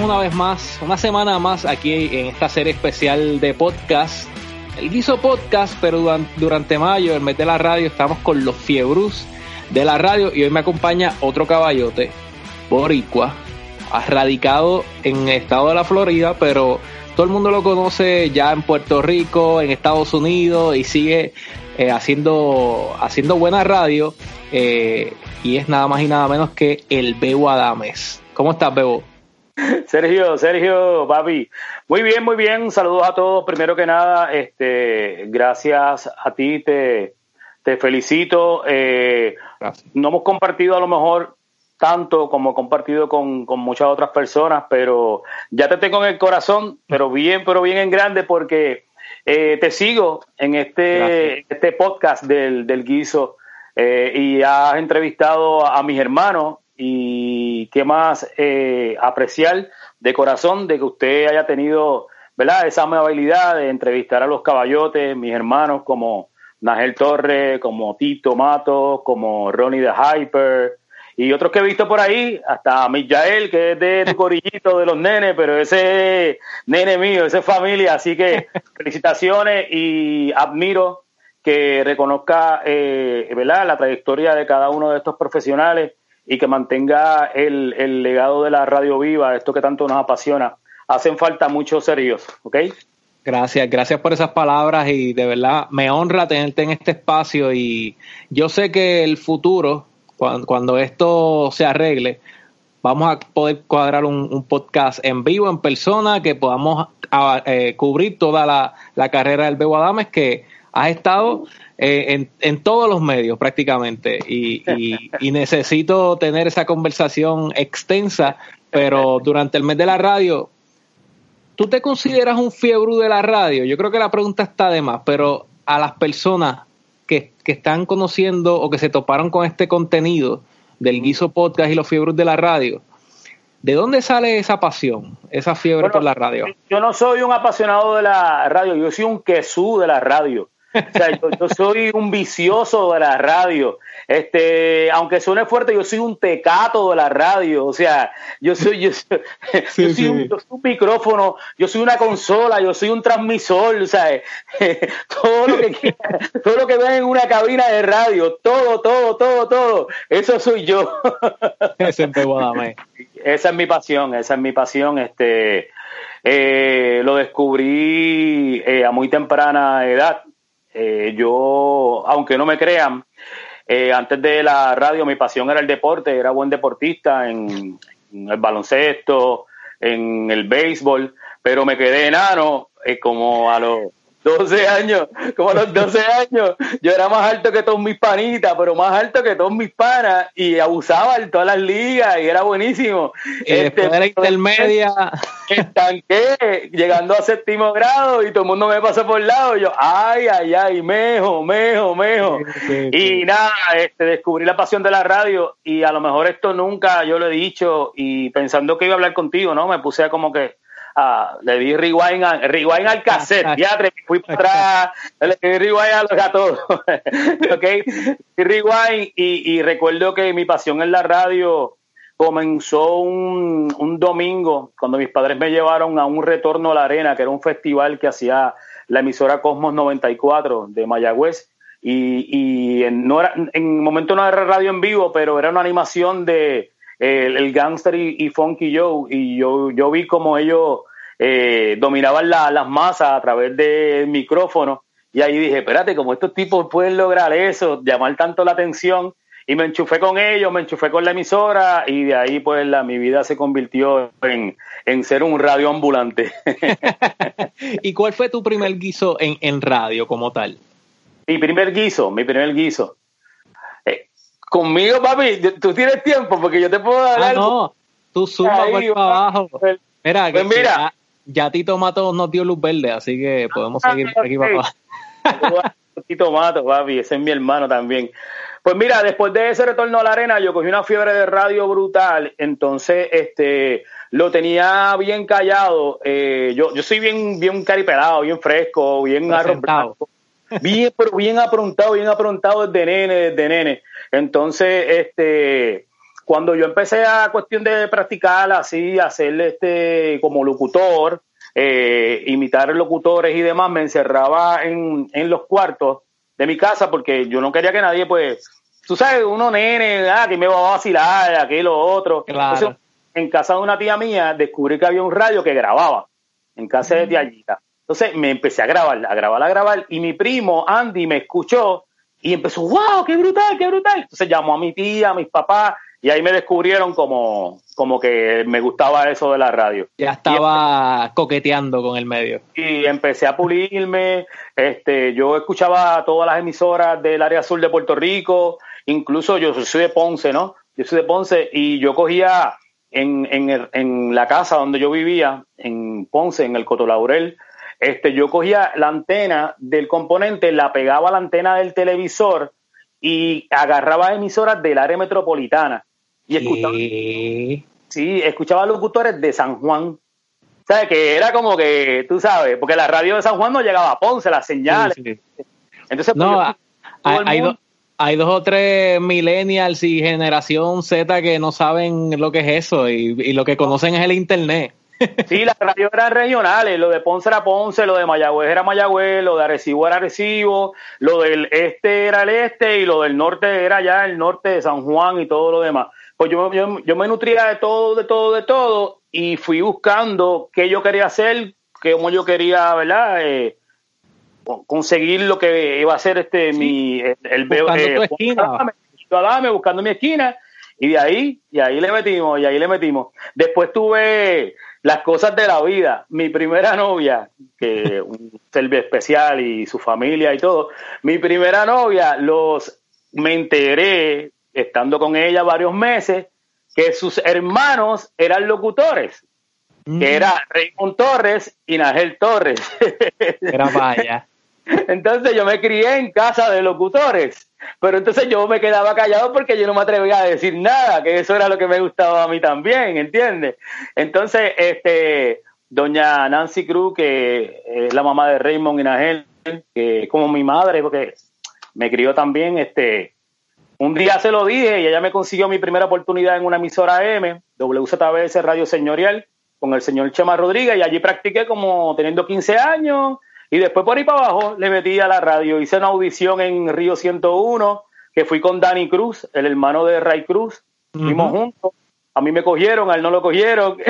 una vez más, una semana más aquí en esta serie especial de podcast. El Guiso Podcast, pero durante, mayo, el mes de la radio, estamos con los fiebrus de la radio y hoy me acompaña otro caballote, Boricua, radicado en el estado de la Florida, pero todo el mundo lo conoce ya en Puerto Rico, en Estados Unidos y sigue eh, haciendo, haciendo buena radio. Eh, y es nada más y nada menos que el Bebo Adames. ¿Cómo estás, Bebo? Sergio, Sergio, papi. Muy bien, muy bien. Saludos a todos. Primero que nada, este, gracias a ti, te, te felicito. Eh, no hemos compartido a lo mejor tanto como he compartido con, muchas otras personas, pero ya te tengo en el corazón, pero bien, pero bien en grande, porque eh, te sigo en este, este podcast del, del guiso eh, y has entrevistado a mis hermanos y qué más eh, apreciar de corazón de que usted haya tenido, ¿verdad? Esa amabilidad de entrevistar a los caballotes, mis hermanos como Nagel Torres, como Tito Mato, como Ronnie the Hyper y otros que he visto por ahí, hasta Mijael, que es de tu corillito de los nenes, pero ese nene mío, esa es familia, así que felicitaciones y admiro que reconozca eh, ¿verdad? la trayectoria de cada uno de estos profesionales y que mantenga el, el, legado de la radio viva, esto que tanto nos apasiona. Hacen falta muchos serios, ¿ok? Gracias, gracias por esas palabras y de verdad me honra tenerte en este espacio y yo sé que el futuro, cuando, esto se arregle, vamos a poder cuadrar un, podcast en vivo, en persona, que podamos eh, cubrir toda la, la, carrera del Bebo Adames, que has estado eh, en, todos los medios prácticamente y, necesito tener esa conversación extensa, pero durante el mes de la radio, ¿tú te consideras un fiebre de la radio? Yo creo que la pregunta está de más, pero a las personas que, están conociendo o que se toparon con este contenido del Guiso Podcast y los fiebres de la radio, ¿De dónde sale esa pasión, esa fiebre por la radio? Yo no soy un apasionado de la radio, yo soy un quesú de la radio. O sea, yo, soy un vicioso de la radio. Este, aunque suene fuerte, yo soy un tecato de la radio. O sea, yo soy, yo soy, un, micrófono, yo soy una consola, yo soy un transmisor. O sea, todo lo que todo lo que vean en una cabina de radio, todo, todo, todo, todo, eso soy yo. Ese esa es mi pasión, esa es mi pasión. Este, eh, lo descubrí eh, a muy temprana edad eh, yo, aunque no me crean, eh, antes de la radio mi pasión era el deporte, era buen deportista en, el baloncesto, en el béisbol, pero me quedé enano eh, como a los 12 años, como a los 12 años, yo era más alto que todos mis panitas, pero más alto que todos mis panas, y abusaba en todas las ligas, y era buenísimo. Y este, de la intermedia. Estanqué, llegando a séptimo grado, y todo el mundo me pasó por el lado, y yo, ay, ay, ay, mejo, mejo, mejo. Y nada, este, descubrí la pasión de la radio, y a lo mejor esto nunca yo lo he dicho, y pensando que iba a hablar contigo, ¿no? Me puse a como que Ah, le di rewind, rewind al cassette, ya fui para atrás, le di rewind a los gatos, ok, rewind y, y, recuerdo que mi pasión en la radio comenzó un, un, domingo cuando mis padres me llevaron a un retorno a la arena, que era un festival que hacía la emisora Cosmos 94 de Mayagüez. Y, y en, no era, en momento no era radio en vivo, pero era una animación de el, Gangster y, Funky Joe, y yo, yo vi como ellos eh, dominaban las masas a través del micrófono, y ahí dije, espérate, como estos tipos pueden lograr eso, llamar tanto la atención, y me enchufé con ellos, me enchufé con la emisora, y de ahí pues la, mi vida se convirtió en, en ser un radio ambulante. ¿Y cuál fue tu primer guiso en, en radio como tal? Mi primer guiso, mi primer guiso. Conmigo, papi, tú tienes tiempo porque yo te puedo dar. Ah, no, tú suma por abajo. Mira, pues mira. Ya, Tito Mato nos dio luz verde, así que podemos ah, seguir por aquí para abajo. Tito Mato, papi, ese es mi hermano también. Pues mira, después de ese retorno a la arena, yo cogí una fiebre de radio brutal, entonces este lo tenía bien callado. Eh, yo, yo soy bien, bien caripelado, bien fresco, bien arroz Bien, pero bien aprontado, bien aprontado desde nene, desde nene. Entonces, este, cuando yo empecé a cuestión de practicar así, hacer este como locutor, eh, imitar locutores y demás, me encerraba en, en los cuartos de mi casa porque yo no quería que nadie, pues, tú sabes, uno nene, ah, que me va a vacilar, aquello, otro. Claro. en casa de una tía mía descubrí que había un radio que grababa en casa de tía Entonces me empecé a grabar, a grabar, a grabar, y mi primo Andy me escuchó y empezó, wow, qué brutal, qué brutal. Entonces llamó a mi tía, a mis papás, y ahí me descubrieron como, como que me gustaba eso de la radio. Ya estaba coqueteando con el medio. Y empecé a pulirme, este, yo escuchaba todas las emisoras del área sur de Puerto Rico, incluso yo soy de Ponce, ¿no? Yo soy de Ponce y yo cogía en, en, en la casa donde yo vivía, en Ponce, en el Cotolaurel, este, yo cogía la antena del componente, la pegaba a la antena del televisor y agarraba emisoras del área metropolitana y escuchaba, sí, escuchaba locutores de San Juan. ¿Sabes? Que era como que, tú sabes, porque la radio de San Juan no llegaba a Ponce, las señales. Entonces, pues, no, hay, hay, dos o tres millennials y generación Z que no saben lo que es eso y, y lo que conocen es el Internet. Sí, las radios eran regionales, lo de Ponce era Ponce, lo de Mayagüez era Mayagüez, lo de Arecibo era Arecibo, lo del este era el este y lo del norte era ya el norte de San Juan y todo lo demás. Pues yo, yo, me nutría de todo, de todo, de todo y fui buscando qué yo quería hacer, cómo yo quería, ¿verdad? Eh, conseguir lo que iba a ser este mi el, el buscando eh, tu esquina. buscando mi esquina y de ahí y ahí le metimos y ahí le metimos después tuve las cosas de la vida. Mi primera novia, que un ser especial y su familia y todo, mi primera novia, los me enteré, estando con ella varios meses, que sus hermanos eran locutores, que mm. era Raymond Torres y Nagel Torres. Era vaya. Entonces yo me crié en casa de locutores, pero entonces yo me quedaba callado porque yo no me atrevía a decir nada, que eso era lo que me gustaba a mí también, ¿entiendes? Entonces, este, doña Nancy Cruz, que es la mamá de Raymond y Nagel, que es como mi madre, porque me crió también, este, un día se lo dije y ella me consiguió mi primera oportunidad en una emisora M, WZBS Radio Señorial, con el señor Chema Rodríguez, y allí practiqué como teniendo 15 años, y después por ahí para abajo le metí a la radio. Hice una audición en Río 101, que fui con Dani Cruz, el hermano de Ray Cruz. Fuimos juntos. A mí me cogieron, a él no lo cogieron.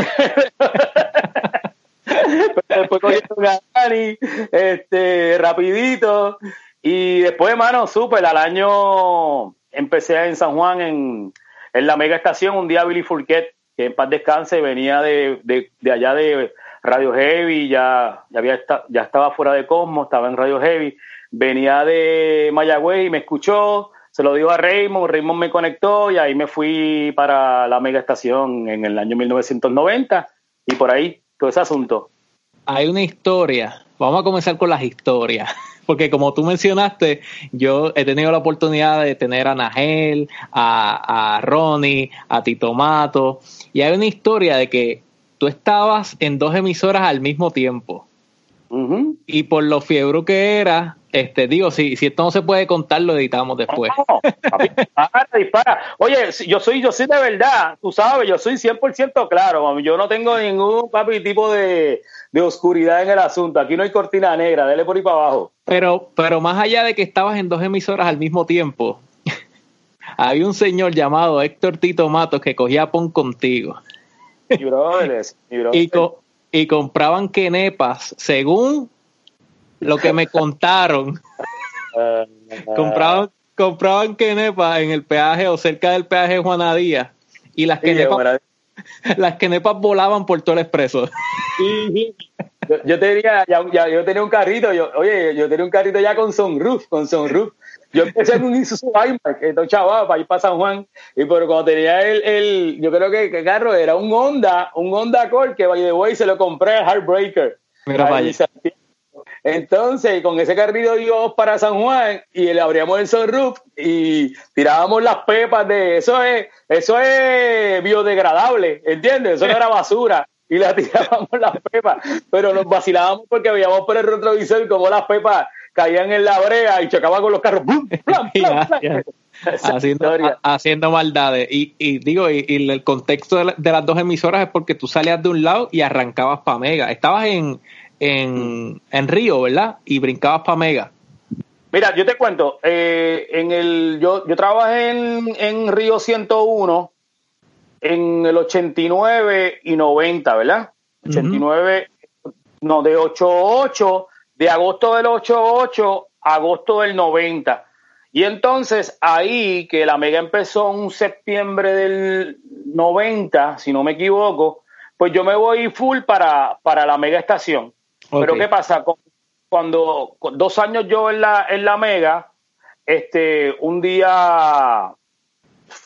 después cogieron a Dani, este, rapidito. Y después, hermano, súper. Al año empecé en San Juan, en, en la mega estación. Un día Billy Fourquet, que en paz descanse, venía de, de, de allá de Radio Heavy, ya, ya, había ya estaba fuera de Cosmos, estaba en Radio Heavy, venía de Mayagüez y me escuchó, se lo dijo a Raymond, Raymond me conectó y ahí me fui para la mega estación en el año 1990 y por ahí todo ese asunto. Hay una historia, vamos a comenzar con las historias, porque como tú mencionaste, yo he tenido la oportunidad de tener a Nagel, a, a Ronnie, a Tito Mato, y hay una historia de que tú estabas en dos emisoras al mismo tiempo. Y por lo fiebre que era, este, digo, si, si esto no se puede contar, lo editamos después. dispara, dispara. Oye, yo soy, yo soy de verdad, tú sabes, yo soy 100% claro, yo no tengo ningún papi tipo de, de oscuridad en el asunto. Aquí no hay cortina negra, dele por ahí para abajo. Pero, pero más allá de que estabas en dos emisoras al mismo tiempo, había un señor llamado Héctor Tito Matos que cogía pon contigo. Y, y compraban quenepas, según lo que me contaron. Ah. compraban, compraban quenepas en el peaje o cerca del peaje de Juanadía. Y las quenepas, las quenepas volaban por todo el expreso. Yo, te diría, ya, yo tenía un carrito, yo, oye, yo tenía un carrito ya con sunroof, con sunroof. Yo empecé en un Isuzu que entonces chaval, para ir para San Juan, y pero cuando tenía el, el yo creo que el carro era un Honda, un Honda Accord, que by the way se lo compré a Heartbreaker. Mira, entonces, con ese carrito íbamos para San Juan y le abríamos el sunroof y tirábamos las pepas de eso es, eso es biodegradable, ¿entiendes? Eso no era basura y la tirábamos las pepas, pero nos vacilábamos porque veíamos por el retrovisor como las pepas caían en la brea y chocaban con los carros. haciendo, maldades. Y, y digo, y, el contexto de, las dos emisoras es porque tú salías de un lado y arrancabas para Mega. Estabas en, en, en Río, ¿verdad? Y brincabas para Mega. Mira, yo te cuento, eh, en el, yo, yo trabajé en, en Río 101 en el 89 y 90, ¿verdad? 89, no, de 88, de agosto del 88 a agosto del 90. Y entonces ahí que la mega empezó en septiembre del 90, si no me equivoco, pues yo me voy full para, para la mega estación. Pero ¿qué pasa? Cuando dos años yo en la, en la mega, este, un día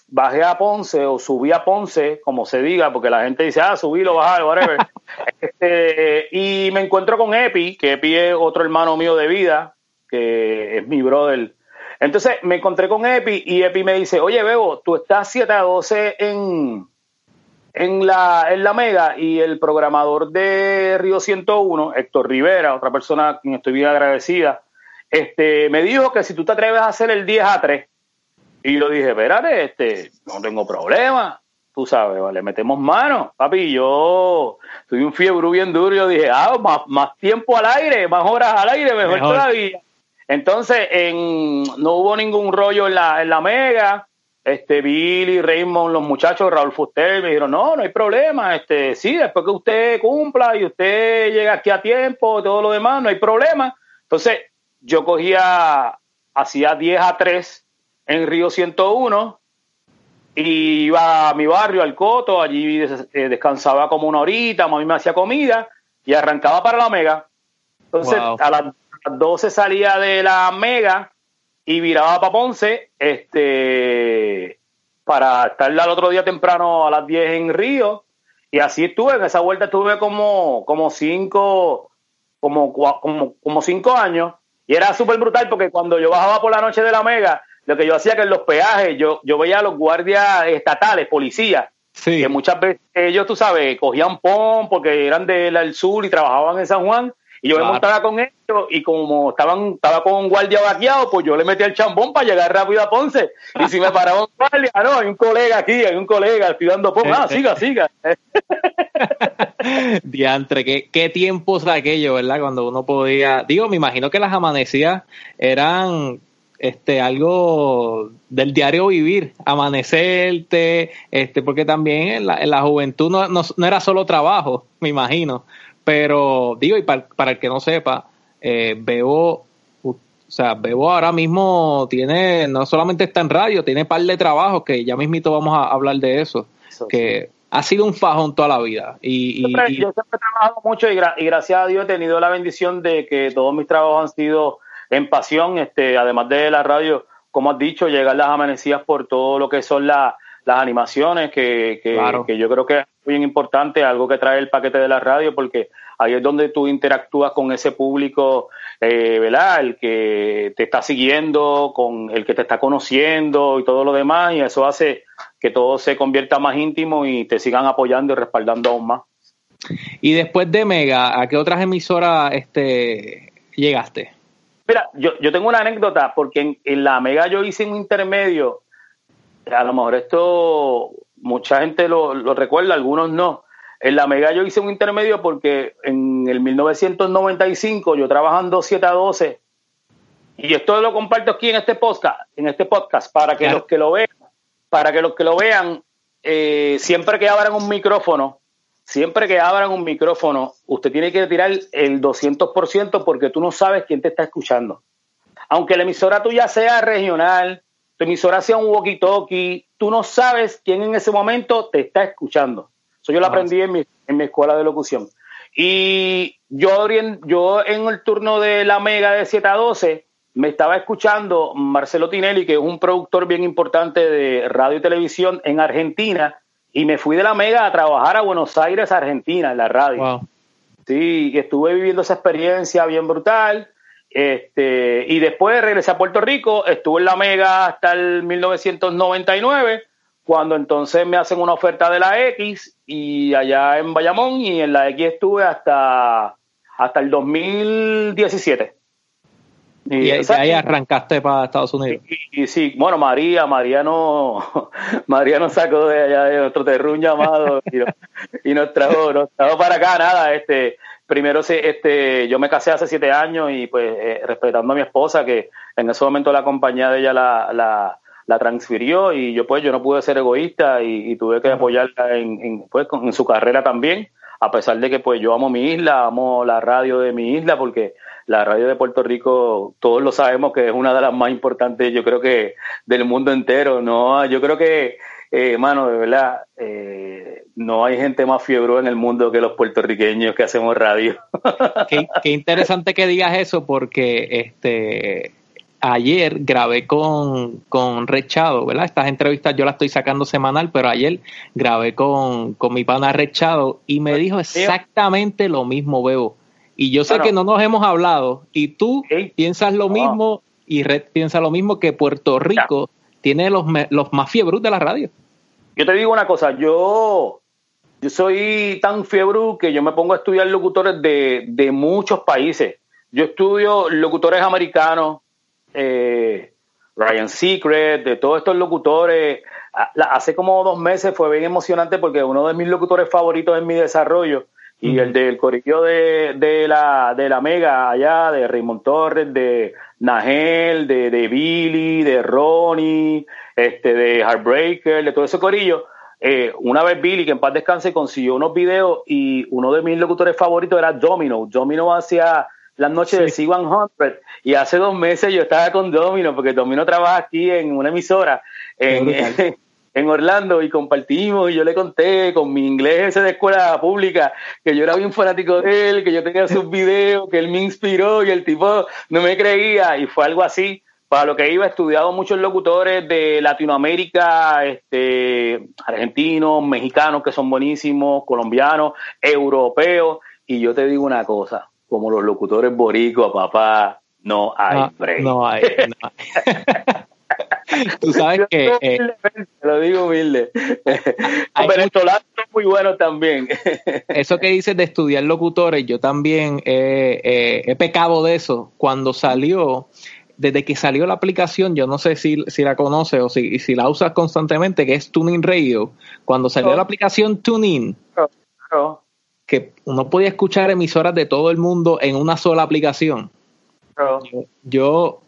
bajé a Ponce o subí a Ponce, como se diga, porque la gente dice, ah, subí, lo bajar, whatever. este, y me encuentro con Epi, que Epi es otro hermano mío de vida, que es mi brother. Entonces me encontré con Epi y Epi me dice, oye, Bebo, tú estás 7 a 12 en, en, la, en la Mega y el programador de Río 101, Héctor Rivera, otra persona a quien estoy bien agradecida, este, me dijo que si tú te atreves a hacer el 10 a 3, y yo dije, espérate, este, no tengo problema. Tú sabes, vale, metemos mano. Papi, yo soy un fiebre bien duro. Yo dije, ah, más, más tiempo al aire, más horas al aire, mejor, todavía. Entonces, en, no hubo ningún rollo en la, en la mega. Este, Billy, Raymond, los muchachos, Raúl Fuster, me dijeron, no, no hay problema. Este, sí, después que usted cumpla y usted llega aquí a tiempo, todo lo demás, no hay problema. Entonces, yo cogía, hacía 10 a 3 en Río 101 y iba a mi barrio, al Coto, allí eh, descansaba como una horita, a mí me hacía comida y arrancaba para la Mega. Entonces a las 12 salía de la Mega y viraba para Ponce este, para estar al otro día temprano a las 10 en Río. Y así estuve, en esa vuelta estuve como, como cinco, como, como, como cinco años. Y era súper brutal porque cuando yo bajaba por la noche de la Mega, lo que yo hacía que en los peajes yo, yo veía a los guardias estatales, policías, que muchas veces ellos, tú sabes, cogían POM porque eran del sur y trabajaban en San Juan, y yo me montaba con ellos y como estaban, estaba con un guardia vaqueado, pues yo le metía el chambón para llegar rápido a Ponce. Y si me paraba un guardia, no, hay un colega aquí, hay un colega, estoy dando POM, ah, siga, siga. Diantre, ¿qué, qué tiempos aquello, ¿verdad? Cuando uno podía, digo, me imagino que las amanecidas eran este algo del diario vivir, amanecerte, este, porque también en la, en la juventud no, no, era solo trabajo, me imagino, pero digo, y para, para el que no sepa, eh, veo, o sea, veo ahora mismo tiene, no solamente está en radio, tiene par de trabajos que ya mismito vamos a hablar de eso, que ha sido un fajón toda la vida. Y, yo, siempre, yo siempre he trabajado mucho y, y gracias a Dios he tenido la bendición de que todos mis trabajos han sido en pasión, este, además de la radio, como has dicho, llegar las amanecidas por todo lo que son las animaciones, que, que, yo creo que es muy importante, algo que trae el paquete de la radio, porque ahí es donde tú interactúas con ese público, eh, ¿verdad? El que te está siguiendo, con el que te está conociendo y todo lo demás, y eso hace que todo se convierta más íntimo y te sigan apoyando y respaldando aún más. Y después de Mega, ¿a qué otras emisoras este, llegaste? Mira, yo, yo tengo una anécdota, porque en, la Mega yo hice un intermedio, a lo mejor esto mucha gente lo, lo recuerda, algunos no. En la Mega yo hice un intermedio porque en el 1995 yo trabajando 7 a 12 y esto lo comparto aquí en este podcast, en este podcast para que los que lo vean, para que los que lo vean eh, siempre que abran un micrófono siempre que abran un micrófono, usted tiene que tirar el 200% porque tú no sabes quién te está escuchando. Aunque la emisora tuya sea regional, tu emisora sea un walkie-talkie, tú no sabes quién en ese momento te está escuchando. Eso yo lo aprendí en mi, en mi escuela de locución. Y yo, yo en el turno de la Mega de 7 a 12 me estaba escuchando Marcelo Tinelli, que es un productor bien importante de radio y televisión en Argentina, y me fui de la Mega a trabajar a Buenos Aires, Argentina, en la radio. Sí, estuve viviendo esa experiencia bien brutal. Este, y después regresé a Puerto Rico, estuve en la Mega hasta el 1999, cuando entonces me hacen una oferta de la X y allá en Bayamón y en la X estuve hasta, hasta el 2017. Y, ahí arrancaste para Estados Unidos. Y, sí, bueno, María, María no, María nos sacó de allá de nuestro terrún llamado y, nos, trajo, nos trajo para acá, nada, este, primero este, yo me casé hace siete años y pues eh, respetando a mi esposa, que en ese momento la compañía de ella la, la, la transfirió y yo pues yo no pude ser egoísta y, tuve que apoyarla en, en, pues, en su carrera también, a pesar de que pues yo amo mi isla, amo la radio de mi isla, porque la radio de Puerto Rico, todos lo sabemos que es una de las más importantes, yo creo que del mundo entero, ¿no? Yo creo que, eh, mano, de verdad, eh, no hay gente más fiebre en el mundo que los puertorriqueños que hacemos radio. qué, qué interesante que digas eso porque este ayer grabé con, con Rechado, ¿verdad? Estas entrevistas yo las estoy sacando semanal, pero ayer grabé con, con mi pana Rechado y me dijo exactamente lo mismo, Bebo. Y yo sé que no nos hemos hablado y tú piensas lo mismo y Red piensa lo mismo que Puerto Rico tiene los, los más fiebros de la radio. Yo te digo una cosa, yo, yo soy tan fiebre que yo me pongo a estudiar locutores de, de muchos países. Yo estudio locutores americanos, eh, Ryan Secret, de todos estos locutores. Hace como dos meses fue bien emocionante porque uno de mis locutores favoritos en mi desarrollo y el del corillo de, de, la, de la Mega allá, de Raymond Torres, de Nagel, de, de Billy, de Ronnie, este, de Heartbreaker, de todo ese corillo. Eh, una vez Billy, que en paz descanse, consiguió unos videos y uno de mis locutores favoritos era Domino. Domino hacía las noches de C100 y hace dos meses yo estaba con Domino porque Domino trabaja aquí en una emisora en, en Orlando y compartimos y yo le conté con mi inglés ese de escuela pública que yo era bien fanático de él, que yo tenía sus videos, que él me inspiró y el tipo no me creía y fue algo así. Para lo que iba, he estudiado muchos locutores de Latinoamérica, este, argentinos, mexicanos que son buenísimos, colombianos, europeos. Y yo te digo una cosa, como los locutores boricuas, papá, no hay no, break. No hay. No hay. Tú sabes que. Eh, lo digo humilde. venezolanos son muy buenos también. eso que dices de estudiar locutores, yo también he pecado de eso. Cuando salió, desde que salió la aplicación, yo no sé si, si la conoces o si, si la usas constantemente, que es Tuning Radio. Cuando salió la aplicación Tuning, que uno podía escuchar emisoras de todo el mundo en una sola aplicación. yo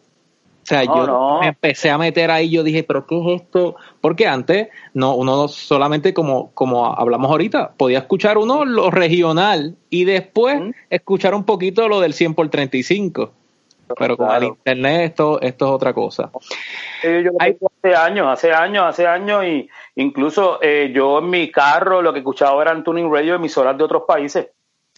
sea, yo me empecé a meter ahí, yo dije, pero ¿qué es esto? Porque antes, no, uno solamente como, como hablamos ahorita, podía escuchar uno lo regional y después escuchar un poquito lo del 100 por 35. Pero con el internet esto, esto es otra cosa. yo hace años, hace años, hace años, y incluso eh, yo en mi carro lo que escuchaba eran tuning radio emisoras de otros países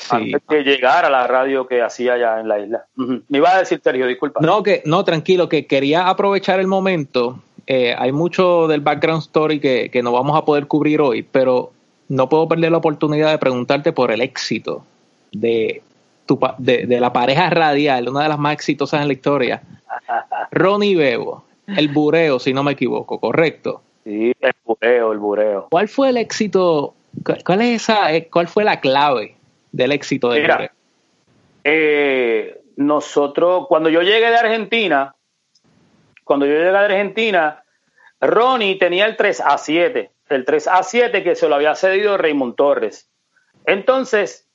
antes de llegar a la radio que hacía ya en la isla. Me iba a decir, Sergio, disculpa. No, que, no, tranquilo, que quería aprovechar el momento. Eh, hay mucho del background story que, que no vamos a poder cubrir hoy, pero no puedo perder la oportunidad de preguntarte por el éxito de, tu, de, de la pareja radial, una de las más exitosas en la historia, Ronnie Bebo, el bureo, si no me equivoco, ¿correcto? Sí, el bureo, el bureo. ¿Cuál fue el éxito? ¿Cuál, es esa, eh, ¿Cuál fue la clave del éxito de Mira, eh, nosotros, cuando yo llegué de Argentina, cuando yo llegué de Argentina, Ronnie tenía el 3 a 7, el 3 a 7 que se lo había cedido Raymond Torres. Entonces,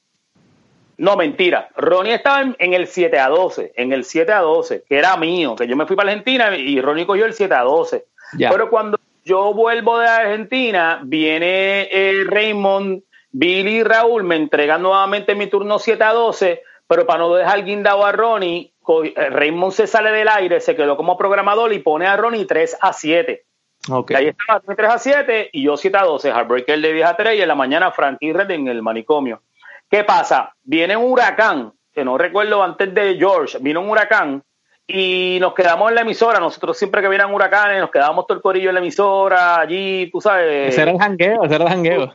no, mentira. Ronnie estaba en, el 7 a 12, en el 7 a 12, que era mío, que yo me fui para Argentina y Ronnie cogió el 7 a 12. Pero cuando yo vuelvo de Argentina, viene eh, Raymond Billy y Raúl me entregan nuevamente mi turno 7 a 12, pero para no dejar guindado a Ronnie, eh, Raymond se sale del aire, se quedó como programador y pone a Ronnie 3 a 7. Okay. Ahí estaba 3 a 7 y yo 7 a 12, Heartbreaker de 10 a 3 y en la mañana Frankie Red en el manicomio. ¿Qué pasa? Viene un huracán, que no recuerdo antes de George, vino un huracán y nos quedamos en la emisora. Nosotros siempre que vienen huracanes, nos quedábamos todo el corillo en la emisora, allí, tú sabes. Ese era el jangueo, ese era el jangueo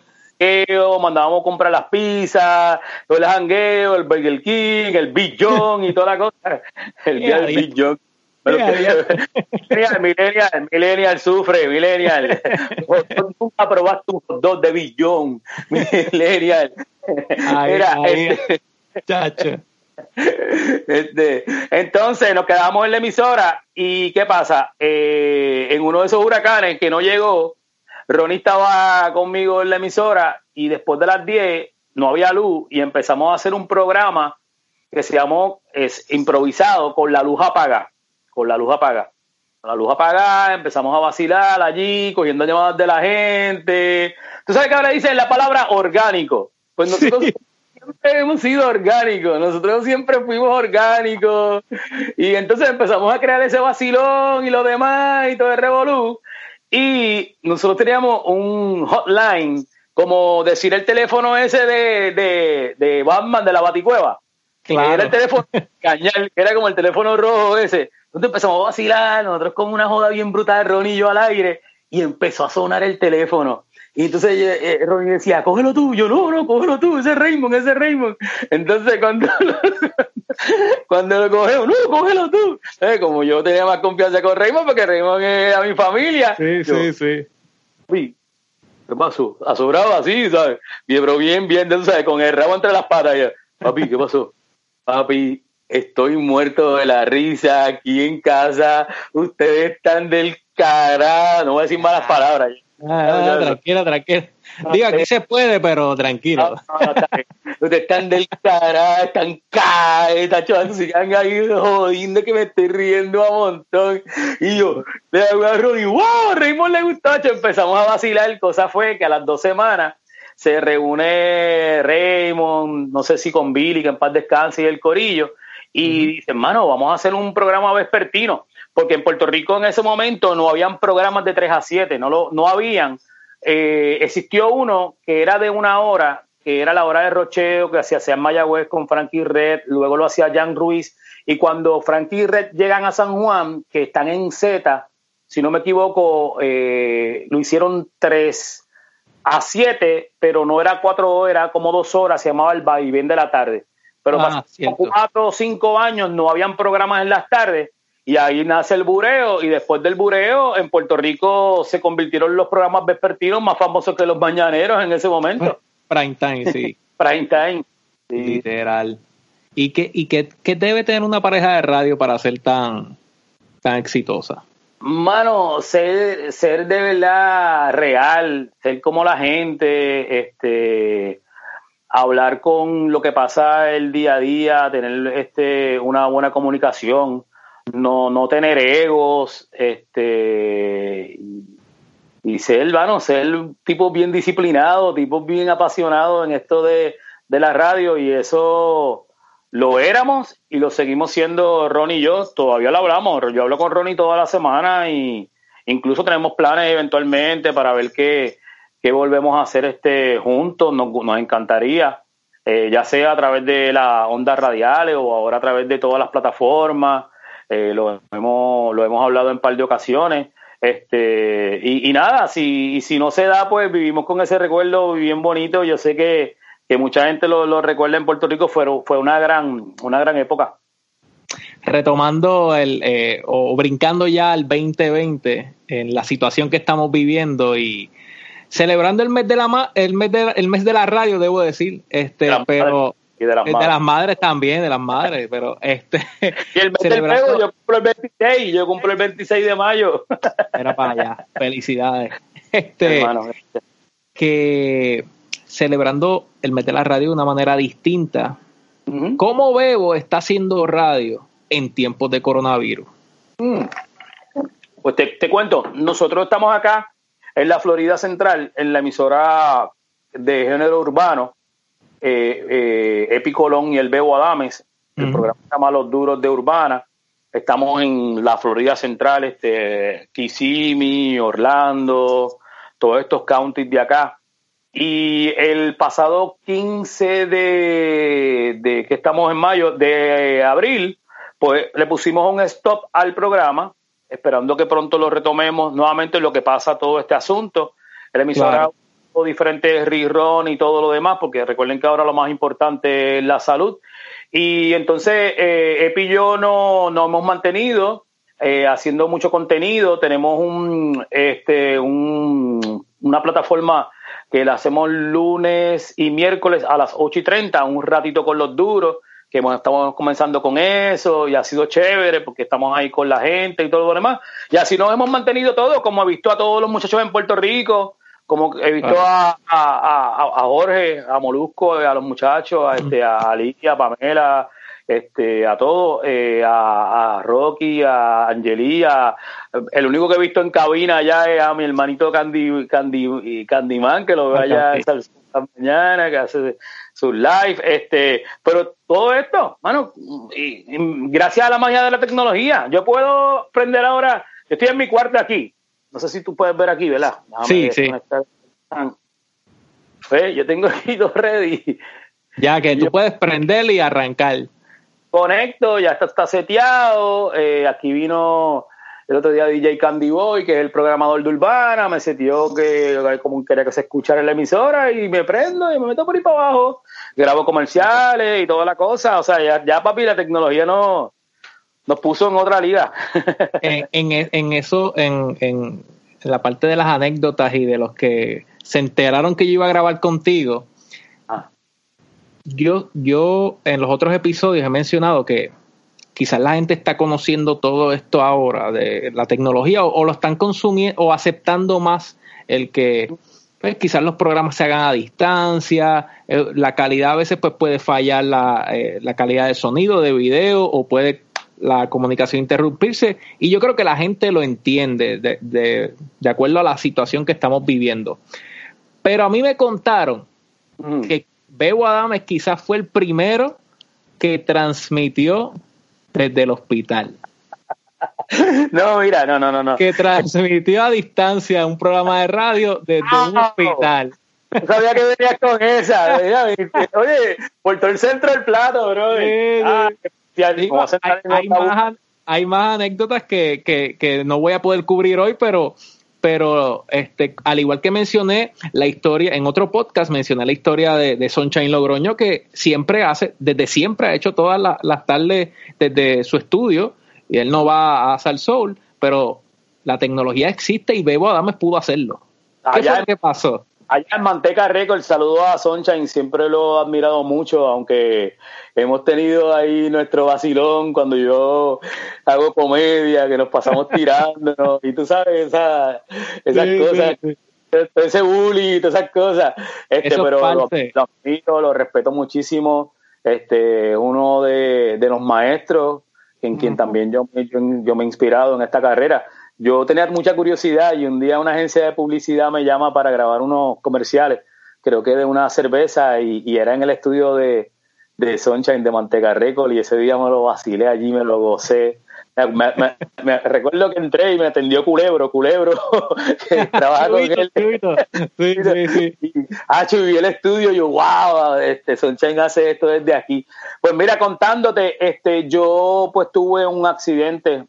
mandábamos a comprar las pizzas, todo el jangueo, el Burger King, el Big John y toda la cosa. El día del Big John. millennial, millennial, sufre, millennial. nunca probaste un hot dog de Big John, millennial. Era, este, chacho. Este, entonces nos quedamos en la emisora y ¿qué pasa? Eh, en uno de esos huracanes que no llegó, Ronnie estaba conmigo en la emisora y después de las 10 no había luz y empezamos a hacer un programa que se llamó es, improvisado con la luz apagada, con la luz apagada. Con la luz apagada, empezamos a vacilar allí, cogiendo llamadas de la gente. ¿Tú sabes que ahora dicen la palabra orgánico? Pues nosotros siempre hemos sido orgánicos, nosotros siempre fuimos orgánicos. Y entonces empezamos a crear ese vacilón y lo demás y todo el revolú. Y nosotros teníamos un hotline, como decir el teléfono ese de, de, de Batman de la Baticueva. Claro. Era el teléfono cañal, era como el teléfono rojo ese. Entonces empezamos a vacilar, nosotros con una joda bien brutal, Ronnie y yo al aire, y empezó a sonar el teléfono. Y entonces eh, eh, Ronnie decía, cógelo tú. Yo, no, no, cógelo tú, ese es Raymond, ese es Raymond. Entonces cuando cuando lo cogemos, no, cógelo tú. Eh, como yo tenía más confianza con Raymond, porque Raymond es a mi familia. Sí, sí, sí. Uy, ¿qué pasó? Asobrado así, ¿sabes? Pero bien, bien, ¿sabes? Con el rabo entre las patas. Ya. Papi, ¿qué pasó? Papi, estoy muerto de la risa aquí en casa. Ustedes están del cara. No voy a decir malas palabras. Ah, tranquila, tranquila. Diga que se puede, pero tranquilo. Ustedes están del cara, están cae, está chavos, sigan ahí jodiendo que me estoy riendo a montón. Y yo le hago a wow, Raymond le gustó. Empezamos a vacilar. Cosa fue que a las dos semanas se reúne Raymond, no sé si con Billy, que en paz descanse, y el Corillo, y dice, hermano, vamos a hacer un programa vespertino, porque en Puerto Rico en ese momento no habían programas de 3 a 7, no, lo, no habían. Eh, existió uno que era de una hora, que era la hora de rocheo, que hacía en Mayagüez con Frankie Red, luego lo hacía Jan Ruiz, y cuando Frankie y Red llegan a San Juan, que están en Z, si no me equivoco, eh, lo hicieron 3 a 7, pero no era 4 horas, era como 2 horas, se llamaba el vaivén de la tarde. Pero ah, cuatro o cinco años no habían programas en las tardes y ahí nace el bureo y después del bureo en Puerto Rico se convirtieron los programas vespertinos más famosos que los mañaneros en ese momento. Prime time, sí. Prime time. Literal. ¿Y, qué, y qué, qué, debe tener una pareja de radio para ser tan, tan exitosa? Mano, ser, ser de verdad real, ser como la gente, este hablar con lo que pasa el día a día, tener este una buena comunicación, no, no tener egos, este y ser, bueno, ser tipo bien disciplinado, tipo bien apasionado en esto de, de la radio y eso lo éramos y lo seguimos siendo Ronnie y yo, todavía lo hablamos, yo hablo con Ronnie toda la semana y incluso tenemos planes eventualmente para ver qué, que volvemos a hacer este juntos, nos, nos encantaría, eh, ya sea a través de las ondas radiales o ahora a través de todas las plataformas, eh, lo, hemos, lo hemos hablado en un par de ocasiones. Este, y, nada, si, si no se da, pues vivimos con ese recuerdo bien bonito. Yo sé que, que mucha gente lo, lo, recuerda en Puerto Rico, fue, fue una, gran, una gran época. Retomando el, eh, o brincando ya al 2020, en la situación que estamos viviendo y, celebrando el mes de la el mes de, el mes de la radio, debo decir, este, pero y de las, de las madres también, de las madres, pero este y el mes del pego, yo cumplo el 26, yo cumplo el 26 de mayo. Era para allá, felicidades. Este, este, que celebrando el de la radio de una manera distinta. ¿Cómo Bebo está haciendo radio en tiempos de coronavirus? Mm. Pues te, te cuento, nosotros estamos acá en la Florida Central, en la emisora de género urbano, eh, eh, Epi Colón y el Bebo Adames, el programa se llama Los Duros de Urbana. Estamos en la Florida Central, este, Kissimmee, Orlando, todos estos counties de acá. Y el pasado 15 de, de que estamos en mayo, de abril, pues le pusimos un stop al programa esperando que pronto lo retomemos nuevamente lo que pasa todo este asunto. El emisor claro. Diferentes rerun y todo lo demás, porque recuerden que ahora lo más importante es la salud. Y entonces, eh, Epi y yo no, nos hemos mantenido eh, haciendo mucho contenido. Tenemos un, este, un, una plataforma que la hacemos lunes y miércoles a las 8 y 30, un ratito con los duros que estamos comenzando con eso y ha sido chévere porque estamos ahí con la gente y todo lo demás. Y así nos hemos mantenido todos, como he visto a todos los muchachos en Puerto Rico, como he visto a, a, a, Jorge, a Molusco, a los muchachos, a, este, a Alicia, a Pamela, este, a todos, eh, a, Rocky, a Angelía. El único que he visto en cabina allá es a mi hermanito Candy, Candy, Candyman, que lo veo allá esta mañana, que hace su live. Este, pero todo esto, mano, y, gracias a la magia de la tecnología, yo puedo prender ahora, yo estoy en mi cuarto aquí. No sé si tú puedes ver aquí, ¿verdad? sí, sí. yo tengo aquí dos ready. Ya que tú puedes prender y arrancar conecto, ya está, está seteado. Eh, aquí vino el otro día DJ Candy Boy, que es el programador de Urbana, me setió que como quería que se escuchara en la emisora y me prendo y me meto por ahí para abajo. Grabo comerciales y toda la cosa. O sea, ya, ya papi, la tecnología no nos puso en otra liga. en, en, en, eso, en, en la parte de las anécdotas y de los que se enteraron que yo iba a grabar contigo, yo, yo en los otros episodios he mencionado que quizás la gente está conociendo todo esto ahora de la tecnología o, lo están consumiendo o aceptando más el que pues, quizás los programas se hagan a distancia, eh, la calidad a veces pues puede fallar la, eh, la calidad de sonido, de video o puede la comunicación interrumpirse y yo creo que la gente lo entiende de, de, de acuerdo a la situación que estamos viviendo. Pero a mí me contaron mm. que Bebo Adames quizás fue el primero que transmitió desde el hospital. No, mira, no, no, no, no. Que transmitió a distancia un programa de radio desde un hospital. No sabía que venías con esa. Oye, por todo el centro del plato, bro. Ah, hay, más, anécdotas que, que, que no voy a poder cubrir hoy, pero pero este, al igual que mencioné la historia, en otro podcast mencioné la historia de, de Sunshine Logroño, que siempre hace, desde siempre ha hecho todas las, tardes desde su estudio, y él no va a Sal Soul, pero la tecnología existe y Bebo Adames pudo hacerlo. ¿Qué fue lo que pasó? Allá en Manteca Record, saludo a Sunshine, siempre lo he admirado mucho, aunque hemos tenido ahí nuestro vacilón cuando yo hago comedia, que nos pasamos tirando, y tú sabes, esa, esas cosas, ese bullying, todas esas cosas. Este, pero lo, admiro, lo respeto muchísimo. Este, uno de, los maestros en quien también yo, yo me he inspirado en esta carrera yo tenía mucha curiosidad y un día una agencia de publicidad me llama para grabar unos comerciales, creo que de una cerveza y, era en el estudio de, de Sunshine de Manteca Record y ese día me lo vacilé allí, me lo gocé. Me, recuerdo que entré y me atendió Culebro, Culebro, que trabaja con él. sí, sí, sí. Y, ah, vi el estudio y yo, wow, este, Sunshine hace esto desde aquí. Pues mira, contándote, este, yo pues tuve un accidente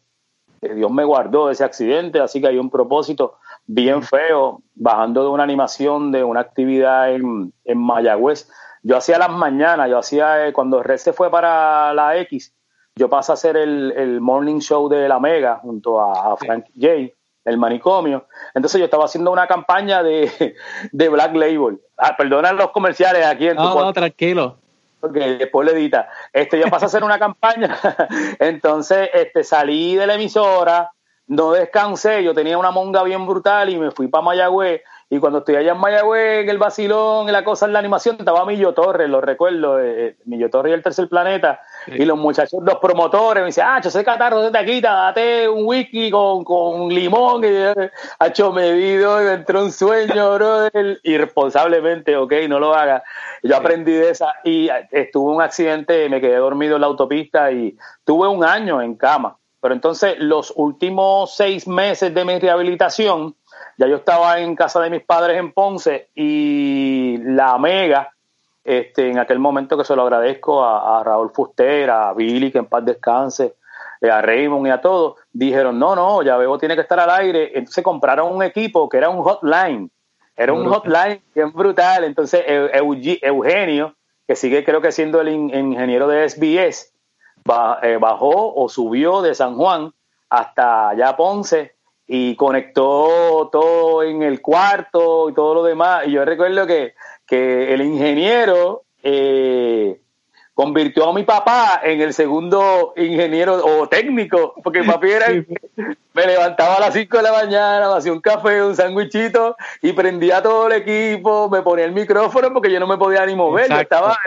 Dios me guardó ese accidente, así que hay un propósito bien feo, bajando de una animación de una actividad en, en Mayagüez. Yo hacía las mañanas, yo hacía, eh, cuando Red se fue para la X, yo pasé a hacer el, morning show de la Mega junto a, Frank J, el manicomio. Entonces yo estaba haciendo una campaña de, Black Label. Ah, perdona los comerciales aquí en tu No, no, tranquilo porque después le edita. Este, yo pasé a hacer una campaña, entonces este, salí de la emisora, no descansé, yo tenía una monga bien brutal y me fui para Mayagüez y cuando estoy allá en Mayagüez, en el vacilón, en la cosa, en la animación, estaba Millo Torres, lo recuerdo, eh, eh, Millo Torres y el tercer planeta. Y los muchachos, los promotores, me dicen, ah, yo sé catarro de taquita, date un whisky con, con limón. Y, eh, hecho medido, y me entró un sueño, bro. Irresponsablemente, ok, no lo haga. Yo aprendí de esa y estuve un accidente, me quedé dormido en la autopista y tuve un año en cama. Pero entonces, los últimos seis meses de mi rehabilitación, ya yo estaba en casa de mis padres en Ponce y la Mega, este, en aquel momento que se lo agradezco a, Raúl Fuster, a Billy, que en paz descanse, eh, a Raymond y a todos, dijeron, no, no, ya veo, tiene que estar al aire. Entonces compraron un equipo que era un hotline, era un hotline bien brutal. Entonces Eugenio, que sigue creo que siendo el ingeniero de SBS, eh, bajó o subió de San Juan hasta allá Ponce y conectó todo en el cuarto y todo lo demás. Y yo recuerdo que, que el ingeniero eh, convirtió a mi papá en el segundo ingeniero o técnico, porque mi papi era me levantaba a las 5 de la mañana, me hacía un café, un sándwichito y prendía todo el equipo, me ponía el micrófono porque yo no me podía ni mover, yo estaba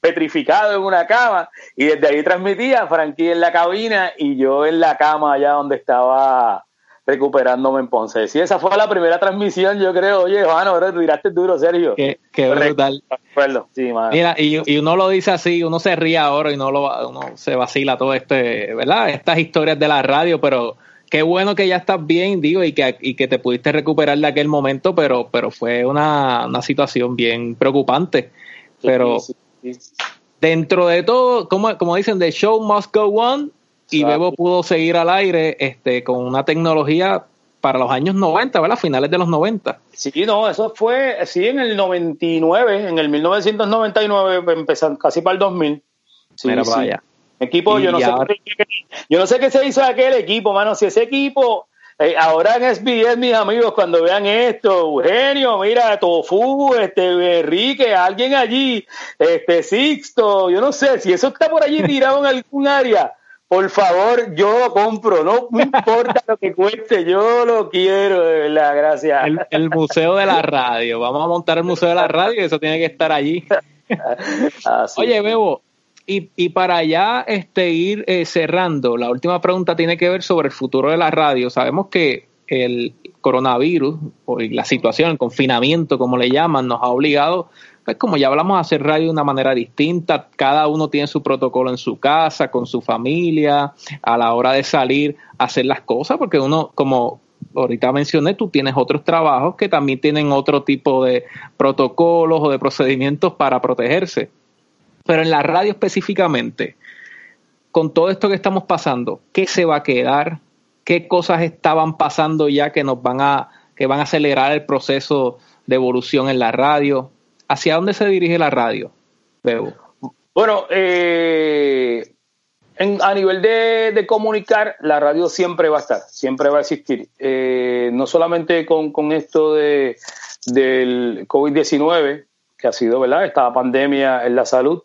petrificado en una cama. Y desde ahí transmitía Frankie en la cabina y yo en la cama allá donde estaba recuperándome en Ponce. Sí, esa fue la primera transmisión, yo creo. Oye, Juan, ahora te tiraste duro, Sergio. Qué, brutal. Sí, Mira, y, uno lo dice así, uno se ríe ahora y no lo, uno se vacila todo este, ¿verdad? Estas historias de la radio, pero qué bueno que ya estás bien, digo, y que, y que te pudiste recuperar de aquel momento, pero, pero fue una, una situación bien preocupante. Pero dentro de todo, como, como dicen, the show must go on, y Bebo pudo seguir al aire este, con una tecnología para los años 90, ¿verdad? Finales de los 90. Sí, no, eso fue, sí, en el 99, en el 1999, empezando casi para el 2000. Sí, Mira, vaya. Equipo, yo no, sé qué, yo no sé qué se hizo aquel equipo, mano. Si ese equipo, eh, ahora en SBS, mis amigos, cuando vean esto, Eugenio, mira, Tofu, este, Enrique, alguien allí, este, Sixto, yo no sé, si eso está por allí tirado en algún área, por favor, yo lo compro, no importa lo que cueste, yo lo quiero, de verdad, gracias. El, Museo de la Radio, vamos a montar el Museo de la Radio eso tiene que estar allí. Oye, Bebo, y, y, para ya este, ir eh, cerrando, la última pregunta tiene que ver sobre el futuro de la radio. Sabemos que el coronavirus, o la situación, el confinamiento, como le llaman, nos ha obligado pues como ya hablamos, hacer radio de una manera distinta, cada uno tiene su protocolo en su casa, con su familia, a la hora de salir a hacer las cosas, porque uno, como ahorita mencioné, tú tienes otros trabajos que también tienen otro tipo de protocolos o de procedimientos para protegerse. Pero en la radio específicamente, con todo esto que estamos pasando, ¿qué se va a quedar? ¿Qué cosas estaban pasando ya que nos van a, que van a acelerar el proceso de evolución en la radio? ¿Hacia dónde se dirige la radio, Bueno, eh, a nivel de, comunicar, la radio siempre va a estar, siempre va a existir. Eh, no solamente con, esto de, del COVID-19, que ha sido, ¿verdad?, esta pandemia en la salud,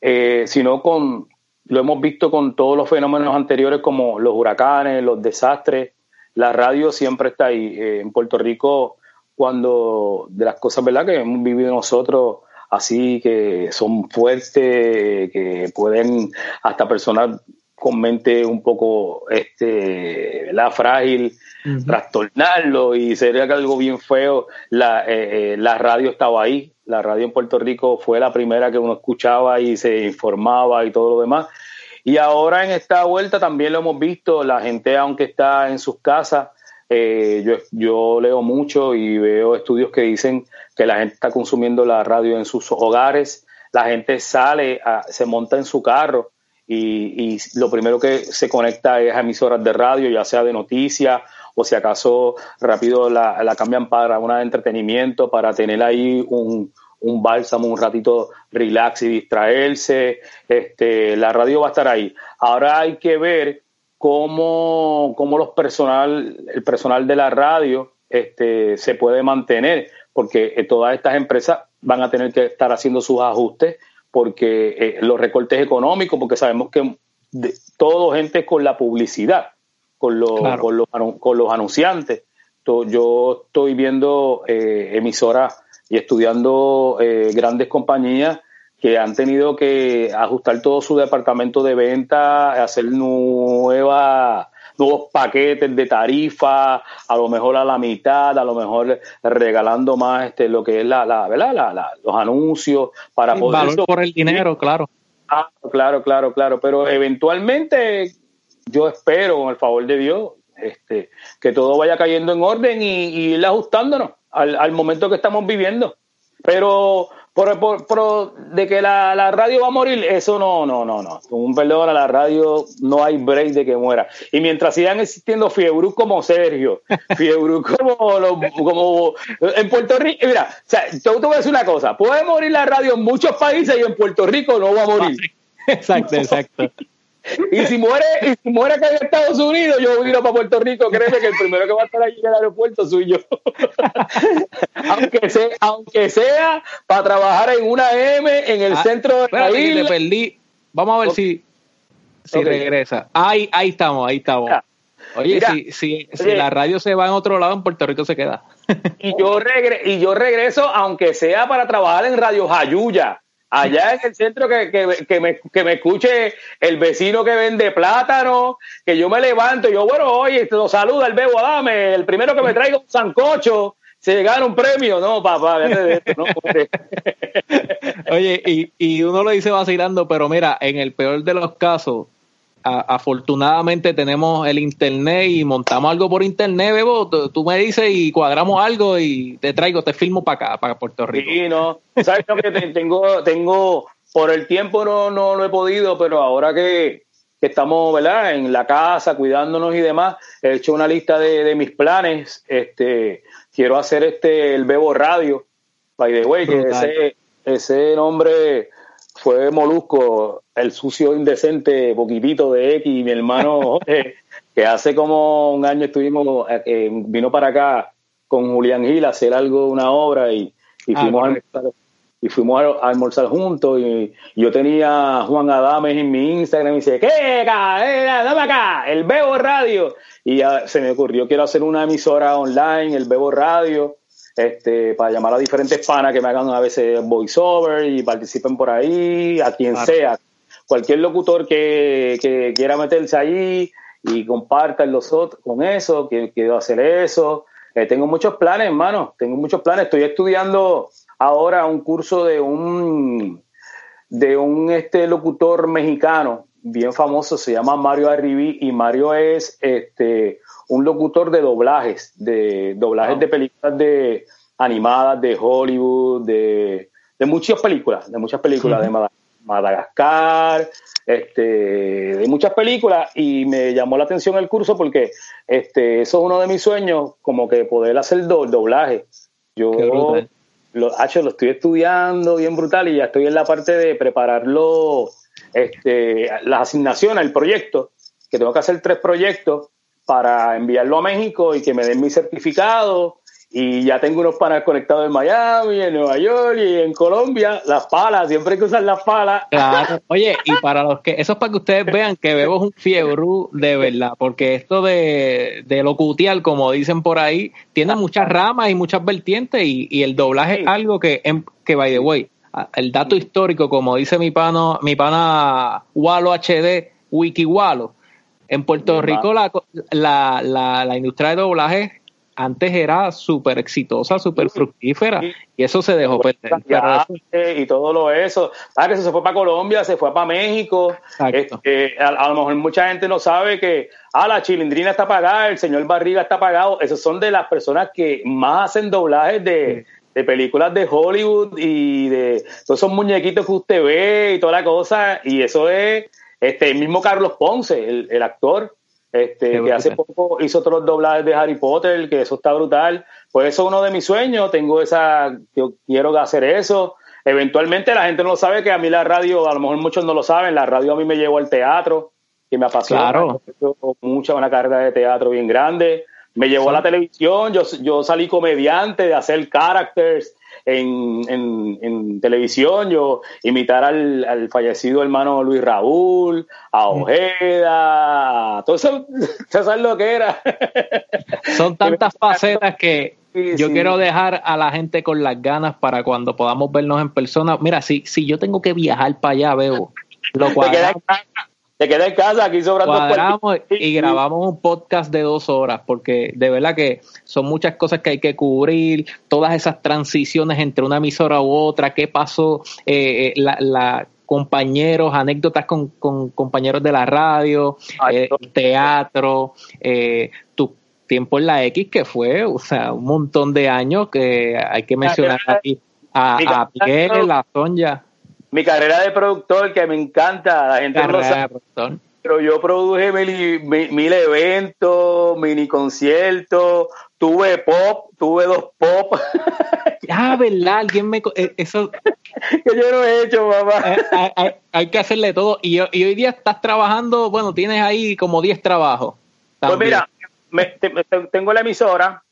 eh, sino con, lo hemos visto con todos los fenómenos anteriores como los huracanes, los desastres. La radio siempre está ahí. en Puerto Rico cuando de las cosas verdad que hemos vivido nosotros así que son fuertes que pueden hasta personas con mente un poco este ¿verdad? frágil trastornarlo y sería algo bien feo. La, eh, eh, la radio estaba ahí la radio en Puerto Rico fue la primera que uno escuchaba y se informaba y todo lo demás. Y ahora en esta vuelta también lo hemos visto la gente aunque está en sus casas eh, yo, yo leo mucho y veo estudios que dicen que la gente está consumiendo la radio en sus hogares, la gente sale, se monta en su carro y, lo primero que se conecta es a emisoras de radio, ya sea de noticias o si acaso rápido la, la cambian para una de entretenimiento, para tener ahí un, un bálsamo, un ratito relax y distraerse. Este, la radio va a estar ahí. Ahora hay que ver cómo, cómo los personal, el personal de la radio este, se puede mantener, porque eh, todas estas empresas van a tener que estar haciendo sus ajustes, porque eh, los recortes económicos, porque sabemos que todo gente con la publicidad, con los, con los, con los anunciantes. Yo estoy viendo eh, emisoras y estudiando grandes compañías que han tenido que ajustar todo su departamento de venta, hacer nuevas nuevos paquetes de tarifa, a lo mejor a la mitad, a lo mejor regalando más este lo que es la, la ¿verdad? La, los anuncios para poder valor por el dinero, claro. Ah, claro, claro, claro, pero eventualmente yo espero con el favor de Dios este que todo vaya cayendo en orden y, y ir ajustándonos al, al momento que estamos viviendo. Pero por, de que la, radio va a morir, eso no, no, no, no. Un perdón a la radio no hay break de que muera. Y mientras sigan existiendo fiebrus como Sergio, fiebrus como, como en Puerto Rico, mira, o sea, te voy a decir una cosa, puede morir la radio en muchos países y en Puerto Rico no va a morir. Exacto, exacto. Y si muere, y si muere acá en Estados Unidos, yo voy a ir para Puerto Rico, créeme que el primero que va a estar allí en el aeropuerto soy yo. aunque sea, aunque sea para trabajar en una M en el ah, centro de la Te perdí, Vamos a ver si, si regresa. Ahí, ahí estamos, ahí estamos. Oye, si, si, si, la radio se va en otro lado, en Puerto Rico se queda. y, yo regre y yo regreso, aunque sea para trabajar en Radio Jayuya, allá en el centro que, que, que, me, que me escuche el vecino que vende plátano, que yo me levanto y yo, bueno, oye, te lo saluda el bebo, dame, el primero que me traiga un sancocho, se gana un premio, no, papá, no, Oye, y, y uno lo dice vacilando, pero mira, en el peor de los casos, afortunadamente tenemos el internet y montamos algo por internet, Bebo, tú, me dices y cuadramos algo y te traigo, te filmo para acá, para Puerto Rico. Sí, no, sabes que tengo, tengo, por el tiempo no, no lo he podido, pero ahora que, estamos, ¿verdad? En la casa, cuidándonos y demás, he hecho una lista de, mis planes, este, quiero hacer este, el Bebo Radio, by the way, que ese, ese nombre fue Molusco, el sucio indecente poquitito de X y mi hermano que hace como un año estuvimos, eh, vino para acá con Julián Gil a hacer algo, una obra y, y ah, fuimos, a almorzar, y fuimos a, almorzar juntos y, yo tenía a Juan Adames en mi Instagram y dice, ¿qué? Eh, dame acá, el Bebo Radio. Y ya se me ocurrió, quiero hacer una emisora online, el Bebo Radio este, para llamar a diferentes panas que me hagan a veces voiceover y participen por ahí, a quien sea. Cualquier locutor que, que, quiera meterse ahí y compartan los otros con eso, que quiero hacer eso. Eh, tengo muchos planes, hermano, tengo muchos planes. Estoy estudiando ahora un curso de un de un este locutor mexicano bien famoso, se llama Mario Arribí y Mario es este un locutor de doblajes, de doblajes de películas de animadas de Hollywood, de, muchas películas, de muchas películas de Madagascar, este, de muchas películas y me llamó la atención el curso porque este, eso es uno de mis sueños, como que poder hacer do, doblaje. Yo lo, lo estoy estudiando bien brutal y ya estoy en la parte de prepararlo, este, las asignaciones, el proyecto, que tengo que hacer tres proyectos para enviarlo a México y que me den mi certificado. Y ya tengo unos panas conectados en Miami, en Nueva York y en Colombia. Las palas, siempre hay que usar las palas. Claro. Oye, y para los que, eso es para que ustedes vean que Bebo es un fiebre de verdad, porque esto de, de locutial, como dicen por ahí, tiene muchas ramas y muchas vertientes y, y el doblaje es algo que, em, que, by the way, el dato histórico, como dice mi pano, mi pana Walo HD, Wiki Walo, en Puerto Rico la, la, la, industria de doblaje antes era súper exitosa, súper fructífera, y eso se dejó perder. Y todo lo eso. Ah, que se fue para Colombia, se fue para México. Este, a, lo mejor mucha gente no sabe que, ah, la chilindrina está pagada, el señor Barriga está pagado. Esos son de las personas que más hacen doblajes de, de películas de Hollywood y de todos esos muñequitos que usted ve y toda la cosa. Y eso es este, el mismo Carlos Ponce, el, actor, este, que hace poco hizo otros doblajes de Harry Potter, que eso está brutal. Pues eso es uno de mis sueños, tengo esa, yo quiero hacer eso. Eventualmente la gente no sabe que a mí la radio, a lo mejor muchos no lo saben, la radio a mí me llevó al teatro, que me apasiona. Claro. Mucha, una carrera de teatro bien grande. Me llevó a la televisión, yo, yo salí comediante de hacer characters en, en, televisión, yo imitar al, fallecido hermano Luis Raúl, a Ojeda, todo eso, ¿sabes lo que era? Son tantas facetas que yo quiero dejar a la gente con las ganas para cuando podamos vernos en persona. Mira, si, si yo tengo que viajar para allá, veo. Lo cual te quedé en casa, aquí sobrando Cuadramos y grabamos un podcast de dos horas, porque de verdad que son muchas cosas que hay que cubrir, todas esas transiciones entre una emisora u otra, qué pasó, eh, eh la, compañeros, anécdotas con, compañeros de la radio, eh, teatro, eh, tu tiempo en la X, que fue, o sea, un montón de años que hay que mencionar aquí a, a Miguel, a Sonja mi carrera de productor, que me encanta, la gente no sabe. Pero yo produje mil, eventos, mini conciertos, tuve pop, tuve dos pop. Ah, ¿verdad? Alguien me... Eh, eso... que yo no he hecho, mamá. Eh, hay, que hacerle todo. Y, hoy día estás trabajando, bueno, tienes ahí como 10 trabajos. Pues mira, tengo la emisora,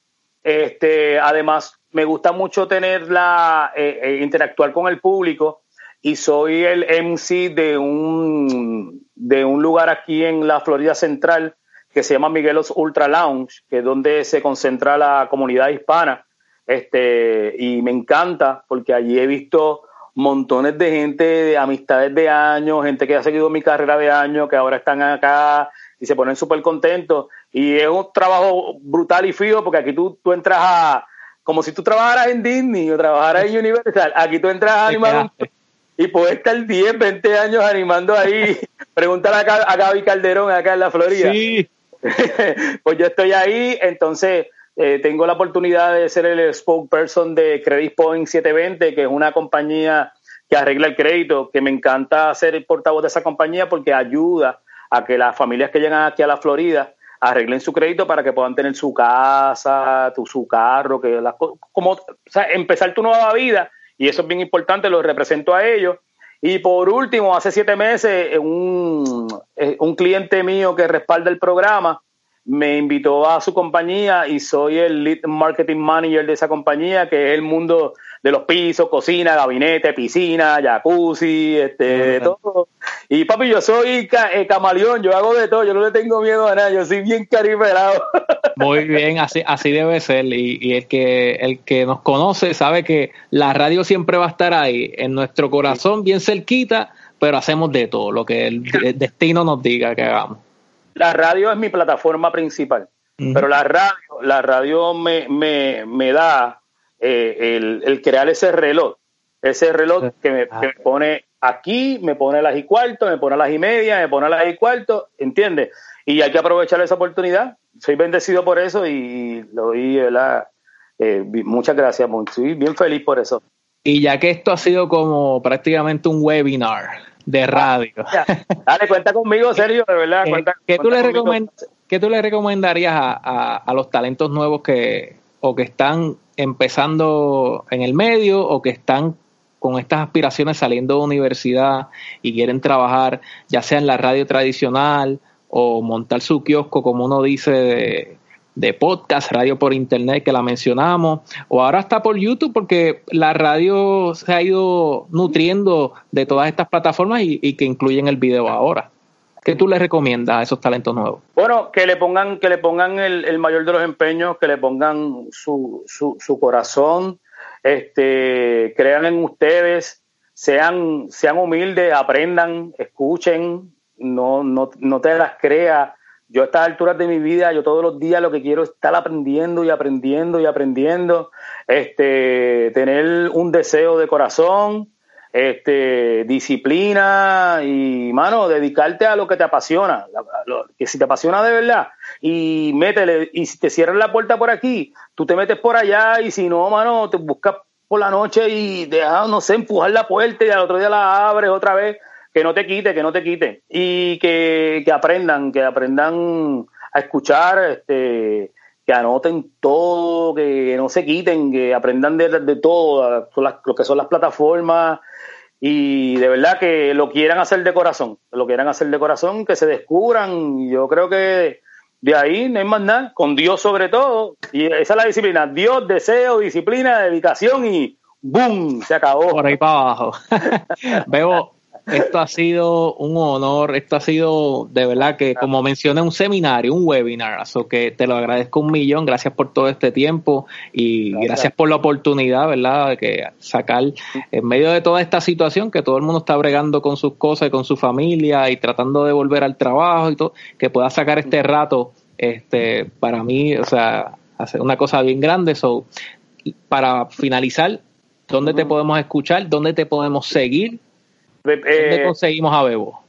este, además me gusta mucho tenerla, eh, interactuar con el público y soy el MC de un, de un lugar aquí en la Florida Central que se llama Miguelos Ultra Lounge, que es donde se concentra la comunidad hispana. Este, y me encanta porque allí he visto montones de gente, de amistades de años, gente que ha seguido mi carrera de años, que ahora están acá y se ponen súper contentos. Y es un trabajo brutal y fijo porque aquí tú, tú entras a, como si tú trabajaras en Disney o trabajaras en Universal, aquí tú entras a animar y puedes estar 10, 20 años animando ahí. Pregúntale a, a Gaby Calderón acá en la Florida. Sí. pues yo estoy ahí, entonces eh, tengo la oportunidad de ser el spokesperson de Credit Point 720, que es una compañía que arregla el crédito, que me encanta ser el portavoz de esa compañía porque ayuda a que las familias que llegan aquí a la Florida arreglen su crédito para que puedan tener su casa, su carro, que las, como empezar tu nueva vida y eso es bien importante, lo represento a ellos. Y por último, hace siete meses, un, eh, un cliente mío que respalda el programa me invitó a su compañía y soy el lead marketing manager de esa compañía, que es el mundo de los pisos, cocina, gabinete, piscina, jacuzzi, este, todo. Y papi, yo soy eh, camaleón, yo hago de todo, yo no le tengo miedo a nada, yo soy bien cariberado. Muy bien, así, así debe ser. Y, y, el que el que nos conoce sabe que la radio siempre va a estar ahí, en nuestro corazón, bien cerquita, pero hacemos de todo, lo que el destino nos diga que hagamos la radio es mi plataforma principal, pero la radio, la radio me, me, me da eh, el, el, crear ese reloj, ese reloj que me, que me, pone aquí, me pone a las y cuarto, me pone a las y media, me pone a las y cuarto, ¿entiendes? Y hay que aprovechar esa oportunidad. Soy bendecido por eso y lo doy, ¿verdad? Eh, muchas gracias, estoy bien feliz por eso. Y ya que esto ha sido como prácticamente un webinar, de radio. dale, cuenta conmigo, Sergio, de verdad. Eh, ¿qué, tú le ¿Qué tú le recomendarías a, a, los talentos nuevos que o que están empezando en el medio o que están con estas aspiraciones saliendo de universidad y quieren trabajar ya sea en la radio tradicional o montar su kiosco, como uno dice, de, podcast, radio por internet que la mencionamos, o ahora está por YouTube porque la radio se ha ido nutriendo de todas estas plataformas y, que incluyen el video ahora. ¿Qué tú le recomiendas a esos talentos nuevos? Bueno, que le pongan, que le pongan el, mayor de los empeños, que le pongan su, su, su, corazón, este, crean en ustedes, sean, sean humildes, aprendan, escuchen, no, no, no te las creas yo a estas alturas de mi vida, yo todos los días lo que quiero es estar aprendiendo y aprendiendo y aprendiendo, este, tener un deseo de corazón, este, disciplina y, mano, dedicarte a lo que te apasiona, que si te apasiona de verdad, y métele, y si te cierran la puerta por aquí, tú te metes por allá, y si no, mano, te buscas por la noche y deja, no sé, empujar la puerta y al otro día la abres otra vez que no te quite, que no te quite. Y que, aprendan, que aprendan a escuchar, este, que anoten todo, que no se quiten, que aprendan de, de todo, lo que son las plataformas y de verdad que lo quieran hacer de corazón, lo quieran hacer de corazón, que se descubran. Yo creo que de ahí no hay más nada, con Dios sobre todo. Y esa es la disciplina, Dios, deseo, disciplina, dedicación y ¡boom! Se acabó. Por ahí para abajo. Veo, esto ha sido un honor, esto ha sido de verdad que, como mencioné, un seminario, un webinar, así que te lo agradezco un millón, gracias por todo este tiempo y gracias, por la oportunidad, ¿verdad?, de que sacar en medio de toda esta situación que todo el mundo está bregando con sus cosas y con su familia y tratando de volver al trabajo y todo, que pueda sacar este rato, este, para mí, o sea, hacer una cosa bien grande, so, para finalizar, ¿dónde te podemos escuchar? ¿Dónde te podemos seguir? ¿Dónde eh, conseguimos a Bebo?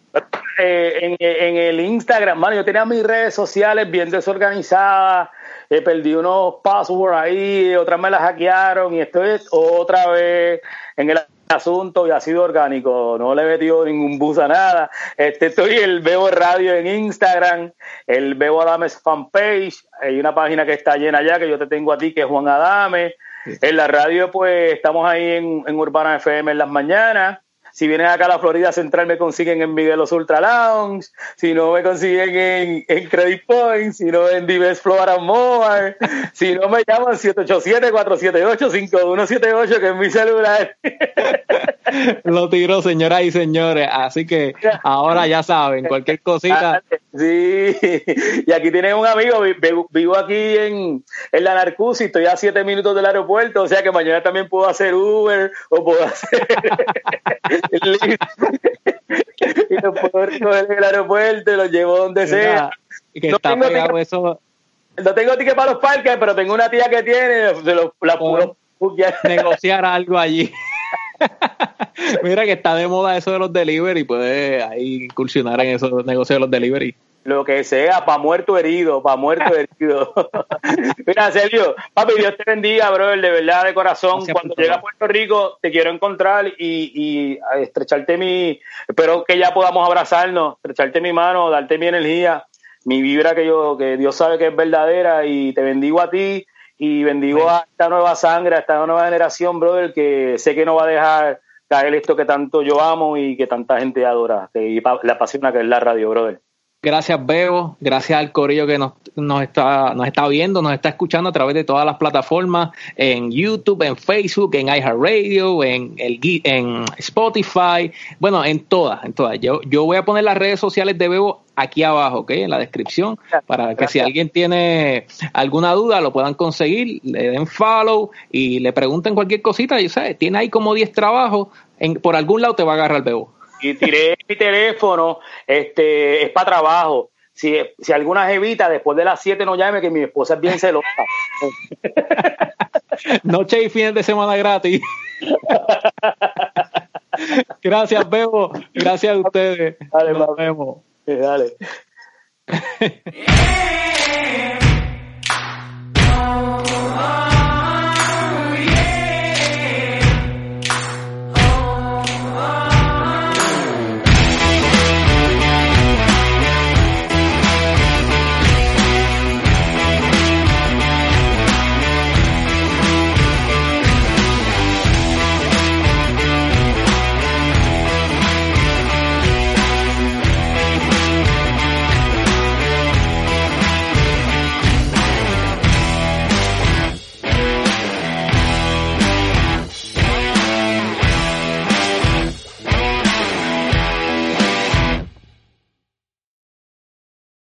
Eh, en, el Instagram, mano, yo tenía mis redes sociales bien desorganizadas, he perdí unos passwords ahí, otras me las hackearon y estoy otra vez en el asunto y ha sido orgánico, no le he metido ningún bus a nada. Este, estoy el Bebo Radio en Instagram, el Bebo Adames fanpage, hay una página que está llena ya que yo te tengo a ti que es Juan Adame. En la radio pues estamos ahí en, en Urbana FM en las mañanas. Si vienes acá a la Florida Central, me consiguen en Miguelos Ultra Lounge. Si no, me consiguen en, en Credit Point. Si no, en Dives Flora More. Si no, me llaman 787-478-5178, que es mi celular. Lo tiró, señoras y señores. Así que ahora ya saben, cualquier cosita. Sí, y aquí tienen un amigo, vivo aquí en, en la Narcusi, estoy a siete minutos del aeropuerto, o sea que mañana también puedo hacer Uber o puedo hacer y lo puedo recoger en el aeropuerto y lo llevo donde sea. Que no está tengo eso. No tengo ticket para los parques, pero tengo una tía que tiene, se lo, la negociar algo allí. Mira que está de moda eso de los delivery, puede ahí incursionar en esos negocios de los delivery. Lo que sea, para muerto herido, para muerto herido. Mira, Sergio, papi, Dios te bendiga, brother, de verdad, de corazón. Cuando llegue a Puerto Rico, te quiero encontrar y, y estrecharte mi. Espero que ya podamos abrazarnos, estrecharte mi mano, darte mi energía, mi vibra que yo, que Dios sabe que es verdadera y te bendigo a ti y bendigo a esta nueva sangre, a esta nueva generación, brother, que sé que no va a dejar caer esto que tanto yo amo y que tanta gente adora y la apasiona que es la radio, brother. Gracias, Bebo. Gracias al corillo que nos, nos, está, nos está viendo, nos está escuchando a través de todas las plataformas, en YouTube, en Facebook, en iHeartRadio, en, el, en Spotify, bueno, en todas, en todas. Yo, yo voy a poner las redes sociales de Bebo aquí abajo, ¿ok? En la descripción, para que si alguien tiene alguna duda lo puedan conseguir, le den follow y le pregunten cualquier cosita. Y, ¿sabes? Tiene ahí como 10 trabajos, en, por algún lado te va a agarrar Bebo y tiré mi teléfono, este, es para trabajo. Si, si, alguna jevita después de las 7 no llame, que mi esposa es bien celosa. Noche y fines de semana gratis. Gracias, Bebo. Gracias a ustedes. Dale, Nos vemos. Dale.